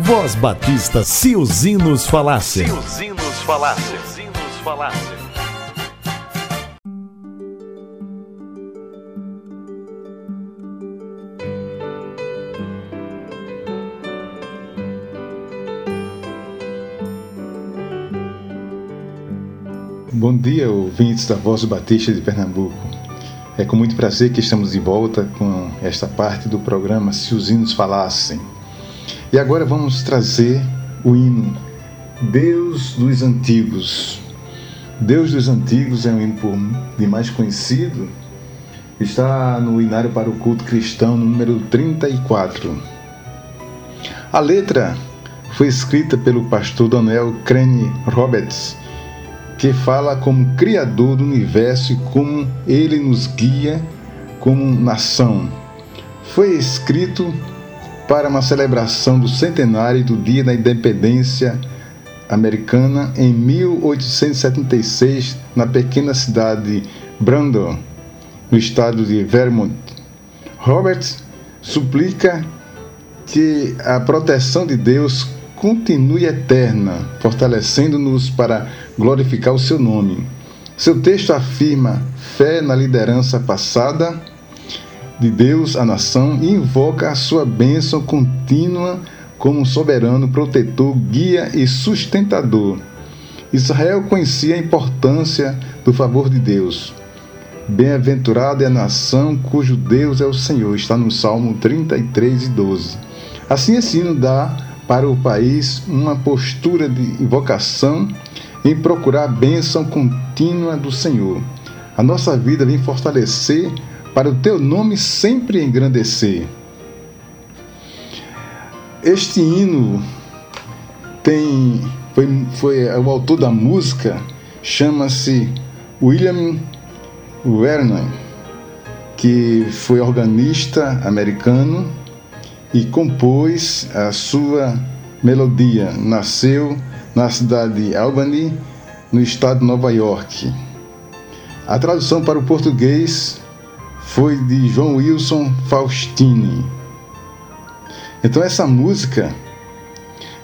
Voz Batista, se os hinos falassem. Se os hinos falassem. Se os hinos falassem. Bom dia, ouvintes da Voz Batista de Pernambuco. É com muito prazer que estamos de volta com esta parte do programa Se os Hinos Falassem. E agora vamos trazer o hino Deus dos Antigos. Deus dos Antigos é um hino por demais conhecido. Está no Inário para o Culto Cristão, número 34. A letra foi escrita pelo pastor Daniel Crane Roberts, que fala como Criador do universo e como ele nos guia como nação. Foi escrito para uma celebração do centenário do Dia da Independência Americana em 1876, na pequena cidade de Brandon, no estado de Vermont. Roberts suplica que a proteção de Deus continue eterna, fortalecendo-nos para glorificar o seu nome. Seu texto afirma fé na liderança passada de Deus à nação e invoca a sua bênção contínua como soberano, protetor, guia e sustentador. Israel conhecia a importância do favor de Deus. Bem-aventurada é a nação cujo Deus é o Senhor, está no Salmo 33 e 12. Assim, esse hino dá para o país uma postura de invocação em procurar a bênção contínua do Senhor. A nossa vida vem fortalecer para o teu nome sempre engrandecer. Este hino tem foi, foi o autor da música chama-se William Vernon, que foi organista americano e compôs a sua melodia. Nasceu na cidade de Albany, no estado de Nova York. A tradução para o português foi de João Wilson Faustini. Então essa música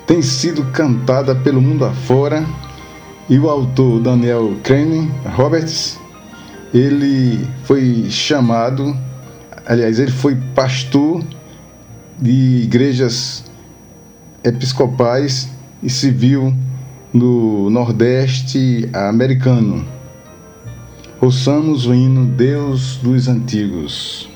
tem sido cantada pelo mundo afora e o autor Daniel Crane Roberts, ele foi chamado, aliás, ele foi pastor de igrejas episcopais e civil no Nordeste americano. Ouçamos o hino Deus dos Antigos.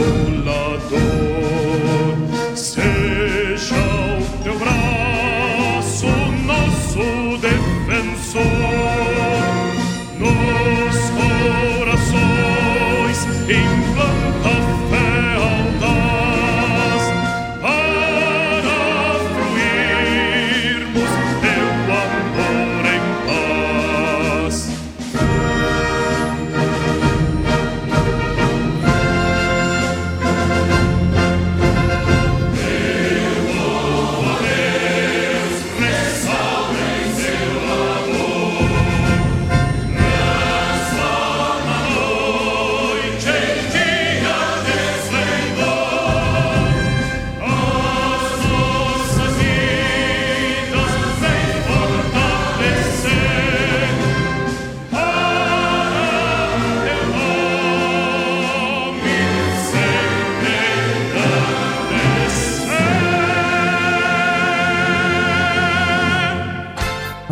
consolador.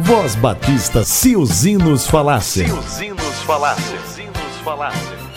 Voz Batista, se os hinos falassem. Se os hinos falassem. Se os hinos falassem.